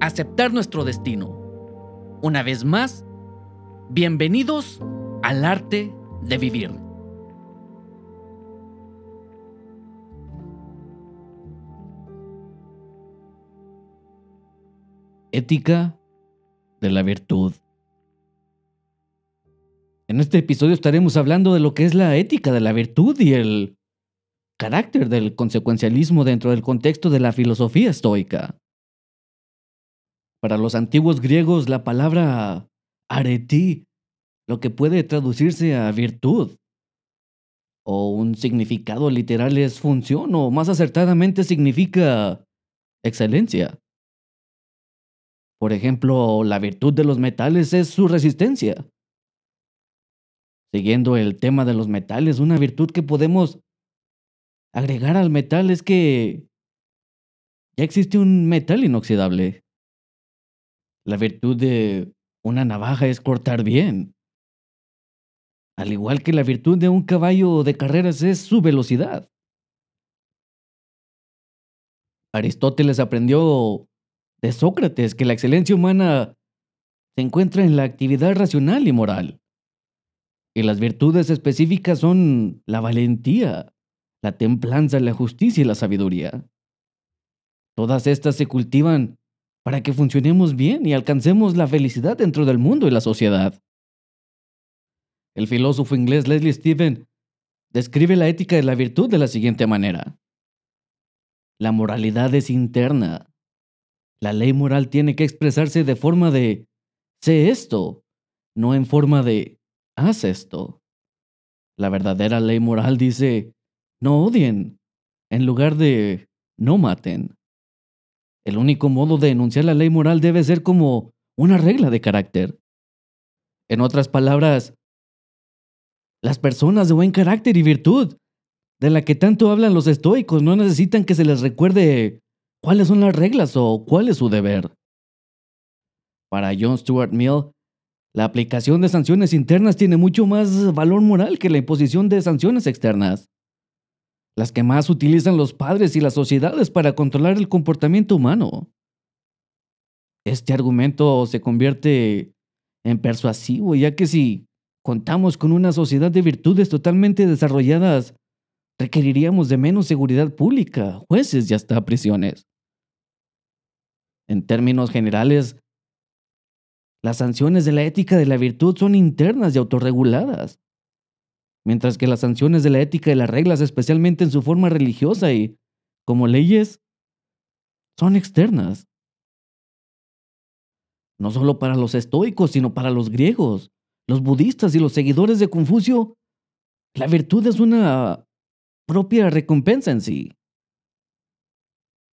aceptar nuestro destino. Una vez más, bienvenidos al arte de vivir. Ética de la virtud. En este episodio estaremos hablando de lo que es la ética de la virtud y el carácter del consecuencialismo dentro del contexto de la filosofía estoica. Para los antiguos griegos, la palabra areti, lo que puede traducirse a virtud, o un significado literal es función, o más acertadamente significa excelencia. Por ejemplo, la virtud de los metales es su resistencia. Siguiendo el tema de los metales, una virtud que podemos agregar al metal es que ya existe un metal inoxidable. La virtud de una navaja es cortar bien. Al igual que la virtud de un caballo de carreras es su velocidad. Aristóteles aprendió de Sócrates que la excelencia humana se encuentra en la actividad racional y moral. Y las virtudes específicas son la valentía, la templanza, la justicia y la sabiduría. Todas estas se cultivan para que funcionemos bien y alcancemos la felicidad dentro del mundo y la sociedad. El filósofo inglés Leslie Stephen describe la ética de la virtud de la siguiente manera. La moralidad es interna. La ley moral tiene que expresarse de forma de sé esto, no en forma de haz esto. La verdadera ley moral dice no odien, en lugar de no maten. El único modo de enunciar la ley moral debe ser como una regla de carácter. En otras palabras, las personas de buen carácter y virtud, de la que tanto hablan los estoicos, no necesitan que se les recuerde cuáles son las reglas o cuál es su deber. Para John Stuart Mill, la aplicación de sanciones internas tiene mucho más valor moral que la imposición de sanciones externas las que más utilizan los padres y las sociedades para controlar el comportamiento humano. Este argumento se convierte en persuasivo, ya que si contamos con una sociedad de virtudes totalmente desarrolladas, requeriríamos de menos seguridad pública, jueces y hasta prisiones. En términos generales, las sanciones de la ética de la virtud son internas y autorreguladas mientras que las sanciones de la ética y las reglas, especialmente en su forma religiosa y como leyes, son externas. No solo para los estoicos, sino para los griegos, los budistas y los seguidores de Confucio, la virtud es una propia recompensa en sí.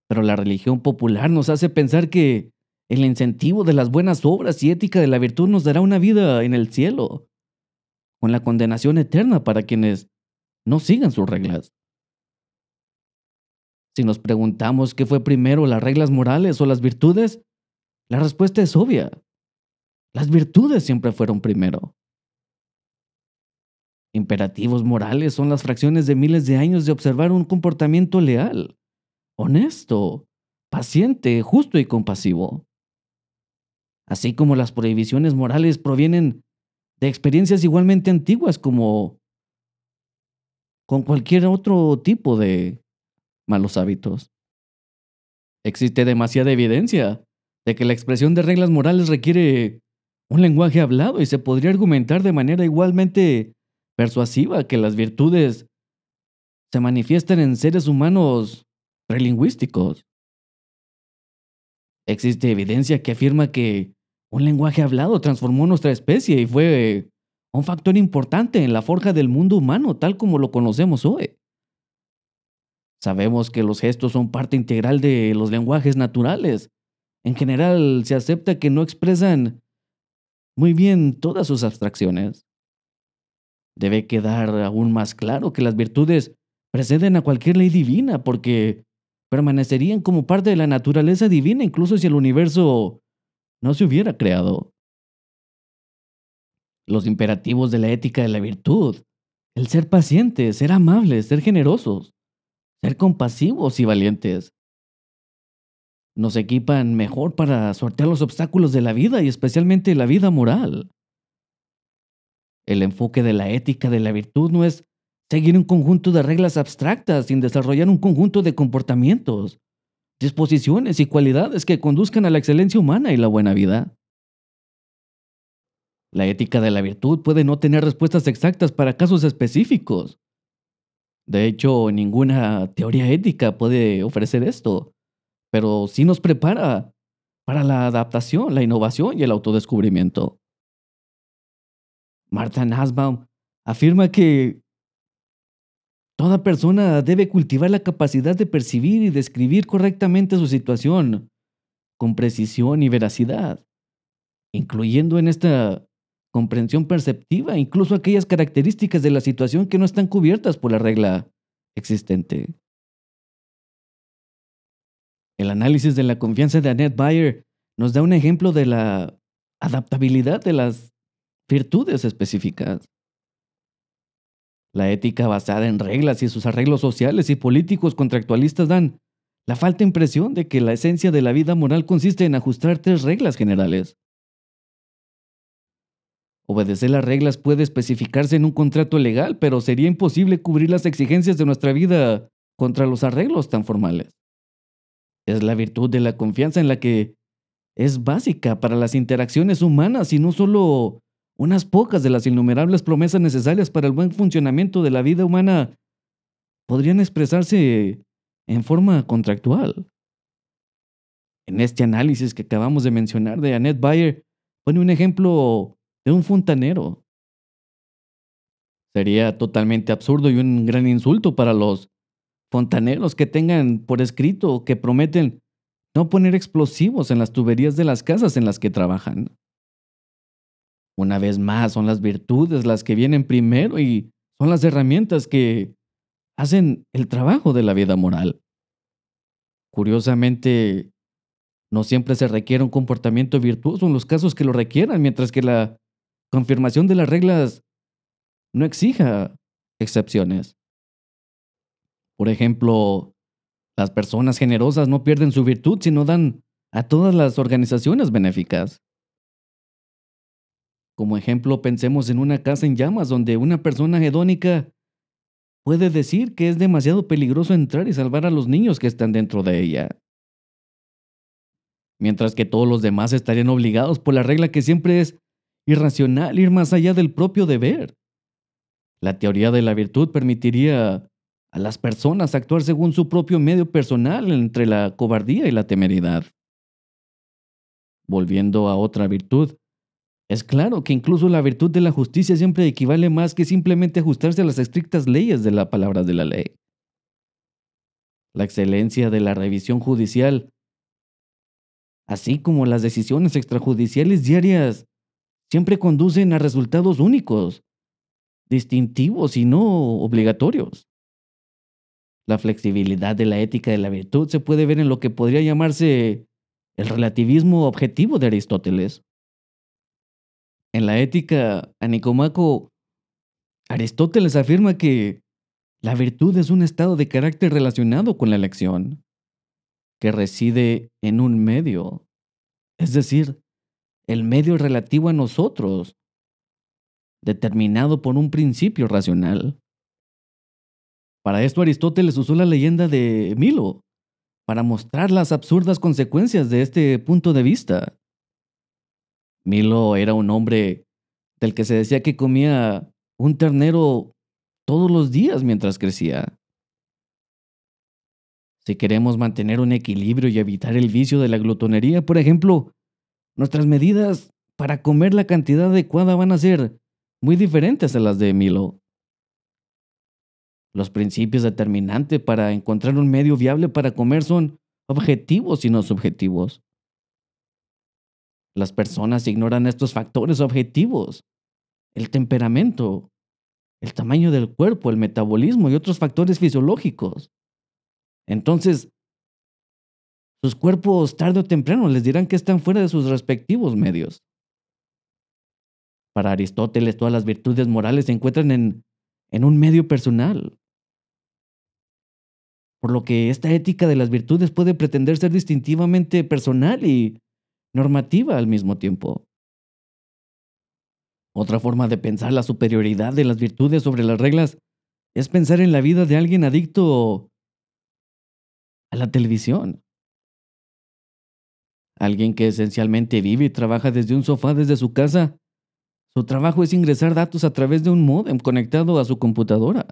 Pero la religión popular nos hace pensar que el incentivo de las buenas obras y ética de la virtud nos dará una vida en el cielo con la condenación eterna para quienes no sigan sus reglas. Si nos preguntamos qué fue primero, las reglas morales o las virtudes, la respuesta es obvia. Las virtudes siempre fueron primero. Imperativos morales son las fracciones de miles de años de observar un comportamiento leal, honesto, paciente, justo y compasivo. Así como las prohibiciones morales provienen de experiencias igualmente antiguas como con cualquier otro tipo de malos hábitos. Existe demasiada evidencia de que la expresión de reglas morales requiere un lenguaje hablado y se podría argumentar de manera igualmente persuasiva que las virtudes se manifiestan en seres humanos prelingüísticos. Existe evidencia que afirma que un lenguaje hablado transformó nuestra especie y fue un factor importante en la forja del mundo humano tal como lo conocemos hoy. Sabemos que los gestos son parte integral de los lenguajes naturales, en general se acepta que no expresan muy bien todas sus abstracciones. Debe quedar aún más claro que las virtudes preceden a cualquier ley divina porque permanecerían como parte de la naturaleza divina incluso si el universo no se hubiera creado. Los imperativos de la ética de la virtud, el ser pacientes, ser amables, ser generosos, ser compasivos y valientes, nos equipan mejor para sortear los obstáculos de la vida y especialmente la vida moral. El enfoque de la ética de la virtud no es seguir un conjunto de reglas abstractas sin desarrollar un conjunto de comportamientos, disposiciones y cualidades que conduzcan a la excelencia humana y la buena vida. La ética de la virtud puede no tener respuestas exactas para casos específicos. De hecho, ninguna teoría ética puede ofrecer esto pero sí nos prepara para la adaptación, la innovación y el autodescubrimiento. Martha Nussbaum afirma que toda persona debe cultivar la capacidad de percibir y describir correctamente su situación con precisión y veracidad, incluyendo en esta comprensión perceptiva incluso aquellas características de la situación que no están cubiertas por la regla existente. El análisis de la confianza de Annette Bayer nos da un ejemplo de la adaptabilidad de las virtudes específicas. La ética basada en reglas y sus arreglos sociales y políticos contractualistas dan la falta impresión de que la esencia de la vida moral consiste en ajustar tres reglas generales. Obedecer las reglas puede especificarse en un contrato legal, pero sería imposible cubrir las exigencias de nuestra vida contra los arreglos tan formales es la virtud de la confianza en la que es básica para las interacciones humanas y no solo unas pocas de las innumerables promesas necesarias para el buen funcionamiento de la vida humana podrían expresarse en forma contractual. En este análisis que acabamos de mencionar de Annette Bayer, pone un ejemplo de un fontanero. Sería totalmente absurdo y un gran insulto para los fontaneros que tengan por escrito que prometen no poner explosivos en las tuberías de las casas en las que trabajan. Una vez más, son las virtudes las que vienen primero y son las herramientas que hacen el trabajo de la vida moral. Curiosamente, no siempre se requiere un comportamiento virtuoso en los casos que lo requieran, mientras que la confirmación de las reglas no exija excepciones. Por ejemplo, las personas generosas no pierden su virtud, sino dan a todas las organizaciones benéficas. Como ejemplo, pensemos en una casa en llamas donde una persona hedónica puede decir que es demasiado peligroso entrar y salvar a los niños que están dentro de ella. Mientras que todos los demás estarían obligados por la regla que siempre es irracional ir más allá del propio deber. La teoría de la virtud permitiría a las personas actuar según su propio medio personal entre la cobardía y la temeridad. Volviendo a otra virtud, es claro que incluso la virtud de la justicia siempre equivale más que simplemente ajustarse a las estrictas leyes de la palabra de la ley. La excelencia de la revisión judicial, así como las decisiones extrajudiciales diarias, siempre conducen a resultados únicos, distintivos y no obligatorios. La flexibilidad de la ética de la virtud se puede ver en lo que podría llamarse el relativismo objetivo de Aristóteles. En la ética a Nicomaco, Aristóteles afirma que la virtud es un estado de carácter relacionado con la elección, que reside en un medio, es decir, el medio relativo a nosotros, determinado por un principio racional. Para esto Aristóteles usó la leyenda de Milo, para mostrar las absurdas consecuencias de este punto de vista. Milo era un hombre del que se decía que comía un ternero todos los días mientras crecía. Si queremos mantener un equilibrio y evitar el vicio de la glutonería, por ejemplo, nuestras medidas para comer la cantidad adecuada van a ser muy diferentes a las de Milo. Los principios determinantes para encontrar un medio viable para comer son objetivos y no subjetivos. Las personas ignoran estos factores objetivos, el temperamento, el tamaño del cuerpo, el metabolismo y otros factores fisiológicos. Entonces, sus cuerpos tarde o temprano les dirán que están fuera de sus respectivos medios. Para Aristóteles, todas las virtudes morales se encuentran en, en un medio personal. Por lo que esta ética de las virtudes puede pretender ser distintivamente personal y normativa al mismo tiempo. Otra forma de pensar la superioridad de las virtudes sobre las reglas es pensar en la vida de alguien adicto a la televisión. Alguien que esencialmente vive y trabaja desde un sofá desde su casa. Su trabajo es ingresar datos a través de un modem conectado a su computadora.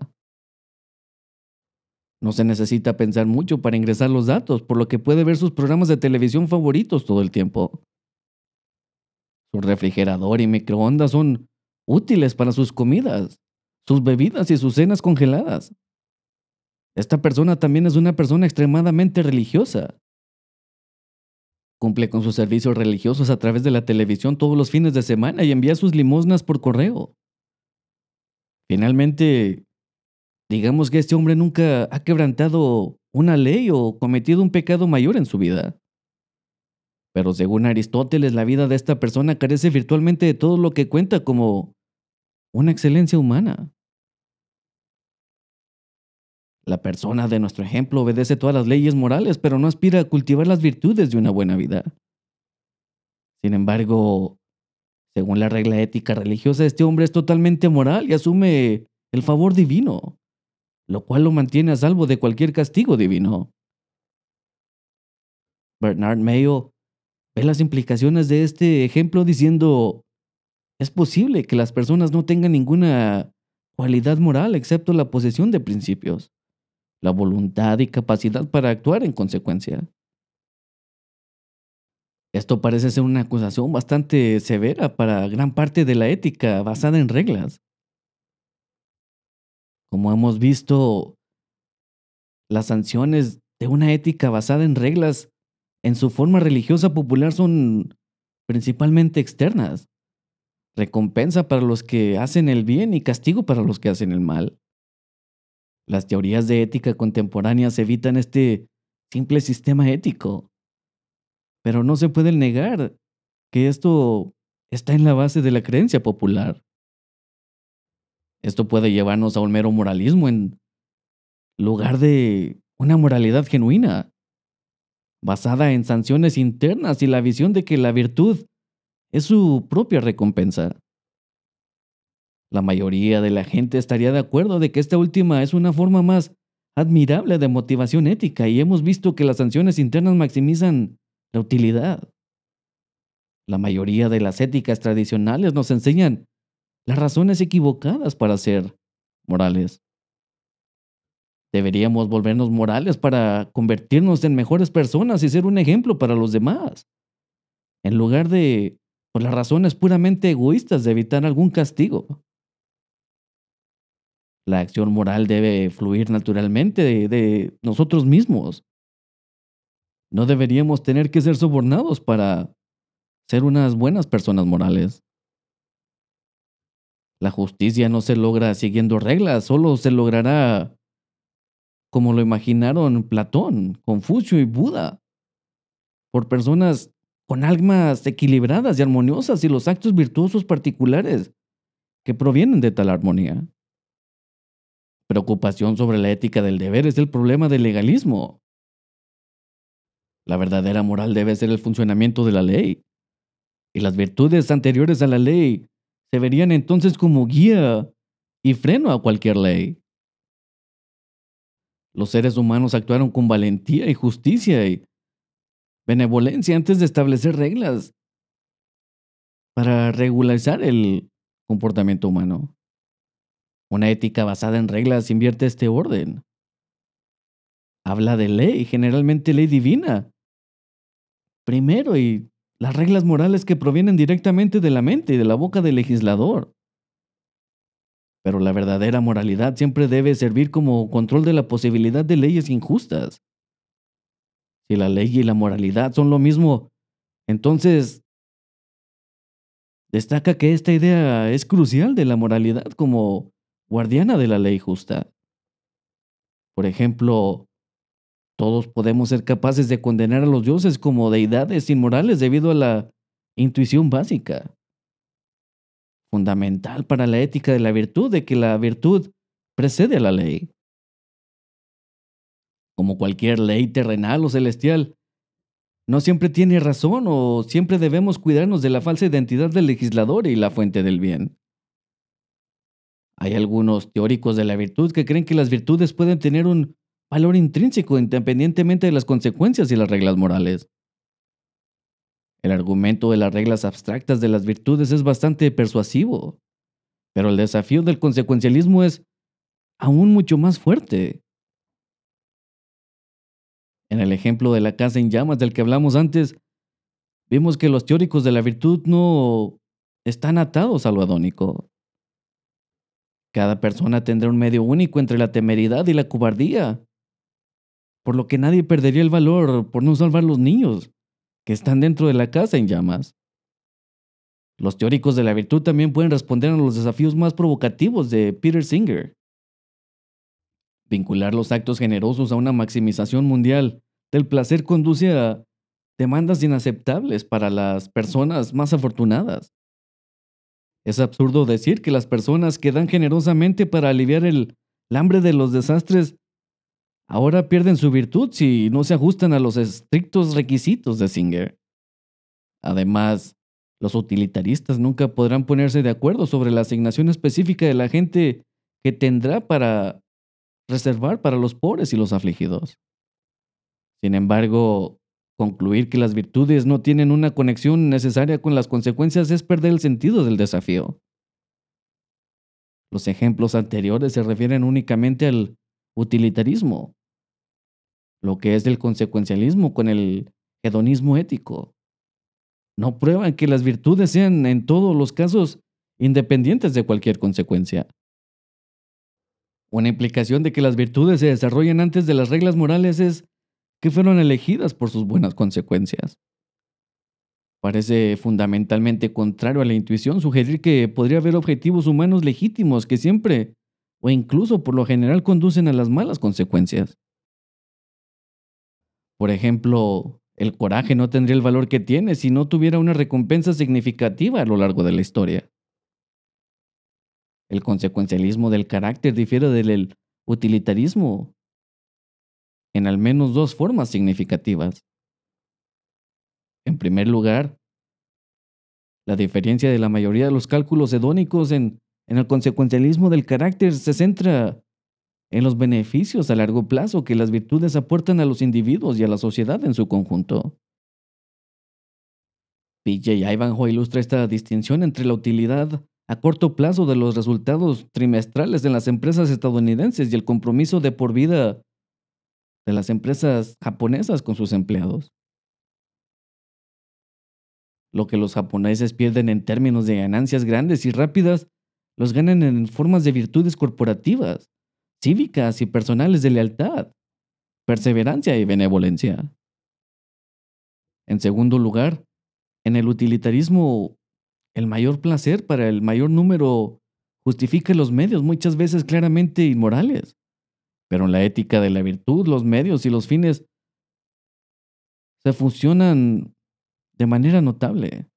No se necesita pensar mucho para ingresar los datos, por lo que puede ver sus programas de televisión favoritos todo el tiempo. Su refrigerador y microondas son útiles para sus comidas, sus bebidas y sus cenas congeladas. Esta persona también es una persona extremadamente religiosa. Cumple con sus servicios religiosos a través de la televisión todos los fines de semana y envía sus limosnas por correo. Finalmente, digamos que este hombre nunca ha quebrantado una ley o cometido un pecado mayor en su vida. Pero según Aristóteles, la vida de esta persona carece virtualmente de todo lo que cuenta como una excelencia humana. La persona de nuestro ejemplo obedece todas las leyes morales, pero no aspira a cultivar las virtudes de una buena vida. Sin embargo, según la regla ética religiosa, este hombre es totalmente moral y asume el favor divino, lo cual lo mantiene a salvo de cualquier castigo divino. Bernard Mayo ve las implicaciones de este ejemplo diciendo, es posible que las personas no tengan ninguna cualidad moral excepto la posesión de principios la voluntad y capacidad para actuar en consecuencia. Esto parece ser una acusación bastante severa para gran parte de la ética basada en reglas. Como hemos visto, las sanciones de una ética basada en reglas en su forma religiosa popular son principalmente externas. Recompensa para los que hacen el bien y castigo para los que hacen el mal. Las teorías de ética contemporáneas evitan este simple sistema ético. Pero no se puede negar que esto está en la base de la creencia popular. Esto puede llevarnos a un mero moralismo en lugar de una moralidad genuina, basada en sanciones internas y la visión de que la virtud es su propia recompensa. La mayoría de la gente estaría de acuerdo de que esta última es una forma más admirable de motivación ética y hemos visto que las sanciones internas maximizan la utilidad. La mayoría de las éticas tradicionales nos enseñan las razones equivocadas para ser morales. Deberíamos volvernos morales para convertirnos en mejores personas y ser un ejemplo para los demás, en lugar de por las razones puramente egoístas de evitar algún castigo. La acción moral debe fluir naturalmente de, nosotros mismos. No deberíamos tener que ser sobornados para ser unas buenas personas morales. La justicia no se logra siguiendo reglas, solo se logrará como lo imaginaron Platón, Confucio y Buda, por personas con almas equilibradas y armoniosas y los actos virtuosos particulares que provienen de tal armonía. Preocupación sobre la ética del deber es el problema del legalismo. La verdadera moral debe ser el funcionamiento de la ley. Y las virtudes anteriores a la ley se verían entonces como guía y freno a cualquier ley. Los seres humanos actuaron con valentía y justicia y benevolencia antes de establecer reglas para regularizar el comportamiento humano. Una ética basada en reglas invierte este orden. Habla de ley, generalmente ley divina. Primero, y las reglas morales que provienen directamente de la mente y de la boca del legislador. Pero la verdadera moralidad siempre debe servir como control de la posibilidad de leyes injustas. Si la ley y la moralidad son lo mismo, entonces destaca que esta idea es crucial de la moralidad como guardiana de la ley justa. Por ejemplo, todos podemos ser capaces de condenar a los dioses como deidades inmorales debido a la intuición básica, fundamental para la ética de la virtud, de que la virtud precede a la ley. Como cualquier ley terrenal o celestial, no siempre tiene razón o siempre debemos cuidarnos de la falsa identidad del legislador y la fuente del bien. Hay algunos teóricos de la virtud que creen que las virtudes pueden tener un valor intrínseco independientemente de las consecuencias y las reglas morales. El argumento de las reglas abstractas de las virtudes es bastante persuasivo, pero el desafío del consecuencialismo es aún mucho más fuerte. En el ejemplo de la casa en llamas del que hablamos antes, vimos que los teóricos de la virtud no están atados a lo adónico. Cada persona tendrá un medio único entre la temeridad y la cobardía, por lo que nadie perdería el valor por no salvar los niños que están dentro de la casa en llamas. Los teóricos de la virtud también pueden responder a los desafíos más provocativos de Peter Singer. Vincular los actos generosos a una maximización mundial del placer conduce a demandas inaceptables para las personas más afortunadas. Es absurdo decir que las personas que dan generosamente para aliviar el, hambre de los desastres ahora pierden su virtud si no se ajustan a los estrictos requisitos de Singer. Además, los utilitaristas nunca podrán ponerse de acuerdo sobre la asignación específica de la gente que tendrá para reservar para los pobres y los afligidos. Sin embargo, concluir que las virtudes no tienen una conexión necesaria con las consecuencias es perder el sentido del desafío. Los ejemplos anteriores se refieren únicamente al utilitarismo, lo que es el consecuencialismo con el hedonismo ético. No prueban que las virtudes sean en todos los casos independientes de cualquier consecuencia. Una implicación de que las virtudes se desarrollen antes de las reglas morales es que fueron elegidas por sus buenas consecuencias. Parece fundamentalmente contrario a la intuición sugerir que podría haber objetivos humanos legítimos que siempre o incluso por lo general conducen a las malas consecuencias. Por ejemplo, el coraje no tendría el valor que tiene si no tuviera una recompensa significativa a lo largo de la historia. El consecuencialismo del carácter difiere del utilitarismo en al menos dos formas significativas. En primer lugar, la diferencia de la mayoría de los cálculos hedónicos en, en el consecuencialismo del carácter se centra en los beneficios a largo plazo que las virtudes aportan a los individuos y a la sociedad en su conjunto. PJ Ivanhoe ilustra esta distinción entre la utilidad a corto plazo de los resultados trimestrales de las empresas estadounidenses y el compromiso de por vida de las empresas japonesas con sus empleados. Lo que los japoneses pierden en términos de ganancias grandes y rápidas, los ganan en formas de virtudes corporativas, cívicas y personales de lealtad, perseverancia y benevolencia. En segundo lugar, en el utilitarismo el mayor placer para el mayor número justifica los medios, muchas veces claramente inmorales. Pero en la ética de la virtud, los medios y los fines se fusionan de manera notable.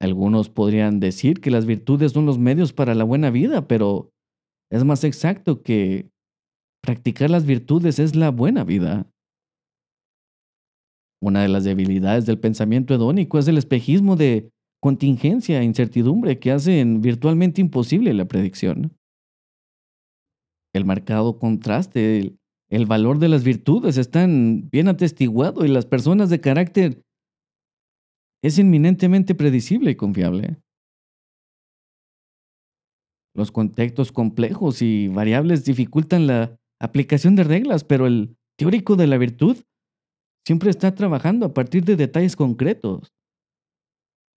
Algunos podrían decir que las virtudes son los medios para la buena vida, pero es más exacto que practicar las virtudes es la buena vida. Una de las debilidades del pensamiento hedónico es el espejismo de contingencia e incertidumbre que hacen virtualmente imposible la predicción. El marcado contraste, el, valor de las virtudes están bien atestiguado y las personas de carácter es inminentemente predecible y confiable. Los contextos complejos y variables dificultan la aplicación de reglas, pero el teórico de la virtud siempre está trabajando a partir de detalles concretos.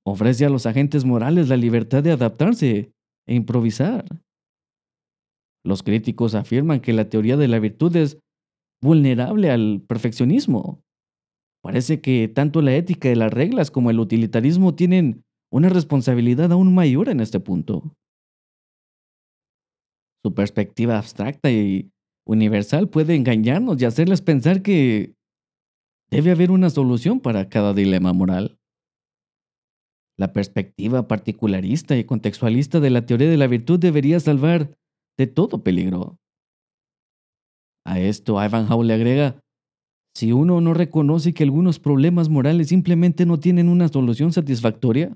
Ofrece a los agentes morales la libertad de adaptarse e improvisar. Los críticos afirman que la teoría de la virtud es vulnerable al perfeccionismo. Parece que tanto la ética de las reglas como el utilitarismo tienen una responsabilidad aún mayor en este punto. Su perspectiva abstracta y universal puede engañarnos y hacerles pensar que debe haber una solución para cada dilema moral. La perspectiva particularista y contextualista de la teoría de la virtud debería salvar de todo peligro. A esto Ivanhoe le agrega, si uno no reconoce que algunos problemas morales simplemente no tienen una solución satisfactoria,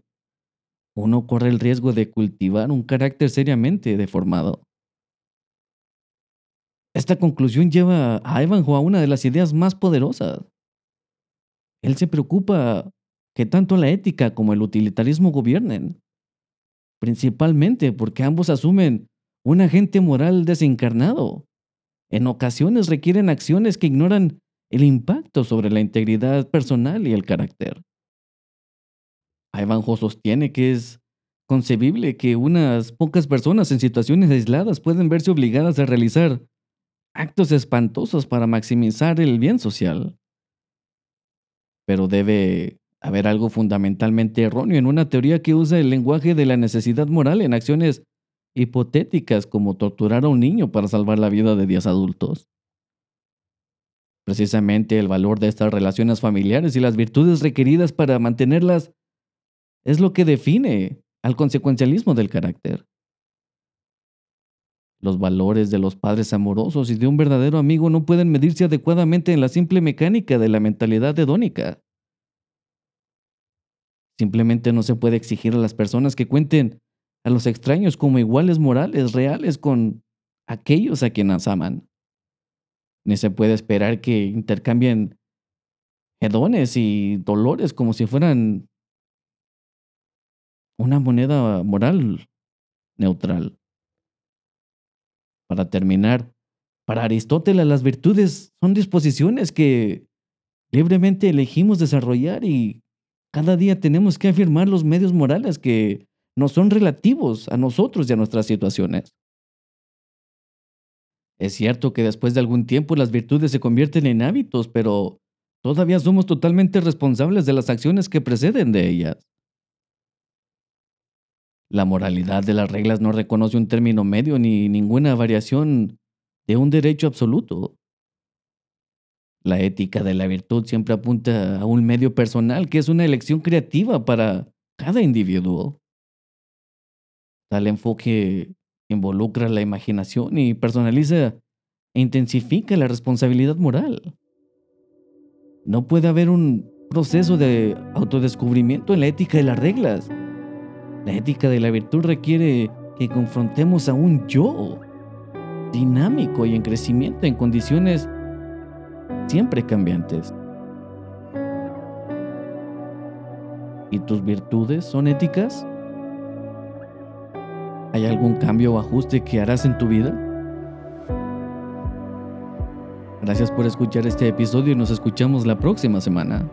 uno corre el riesgo de cultivar un carácter seriamente deformado. Esta conclusión lleva a Ivanhoe a una de las ideas más poderosas. Él se preocupa que tanto la ética como el utilitarismo gobiernen, principalmente porque ambos asumen un agente moral desencarnado. En ocasiones requieren acciones que ignoran el impacto sobre la integridad personal y el carácter. Ivanhoe sostiene que es concebible que unas pocas personas en situaciones aisladas pueden verse obligadas a realizar actos espantosos para maximizar el bien social. Pero debe haber algo fundamentalmente erróneo en una teoría que usa el lenguaje de la necesidad moral en acciones hipotéticas como torturar a un niño para salvar la vida de 10 adultos. Precisamente el valor de estas relaciones familiares y las virtudes requeridas para mantenerlas es lo que define al consecuencialismo del carácter. Los valores de los padres amorosos y de un verdadero amigo no pueden medirse adecuadamente en la simple mecánica de la mentalidad hedónica. Simplemente no se puede exigir a las personas que cuenten a los extraños como iguales morales reales con aquellos a quienes aman. Ni se puede esperar que intercambien hedones y dolores como si fueran una moneda moral neutral. Para terminar, para Aristóteles las virtudes son disposiciones que libremente elegimos desarrollar y cada día tenemos que afirmar los medios morales que no son relativos a nosotros y a nuestras situaciones. Es cierto que después de algún tiempo las virtudes se convierten en hábitos, pero todavía somos totalmente responsables de las acciones que preceden de ellas. La moralidad de las reglas no reconoce un término medio ni ninguna variación de un derecho absoluto. La ética de la virtud siempre apunta a un medio personal que es una elección creativa para cada individuo. Tal enfoque involucra la imaginación y personaliza e intensifica la responsabilidad moral. No puede haber un proceso de autodescubrimiento en la ética de las reglas. La ética de la virtud requiere que confrontemos a un yo dinámico y en crecimiento en condiciones siempre cambiantes. ¿Y tus virtudes son éticas? ¿Hay algún cambio o ajuste que harás en tu vida? Gracias por escuchar este episodio y nos escuchamos la próxima semana.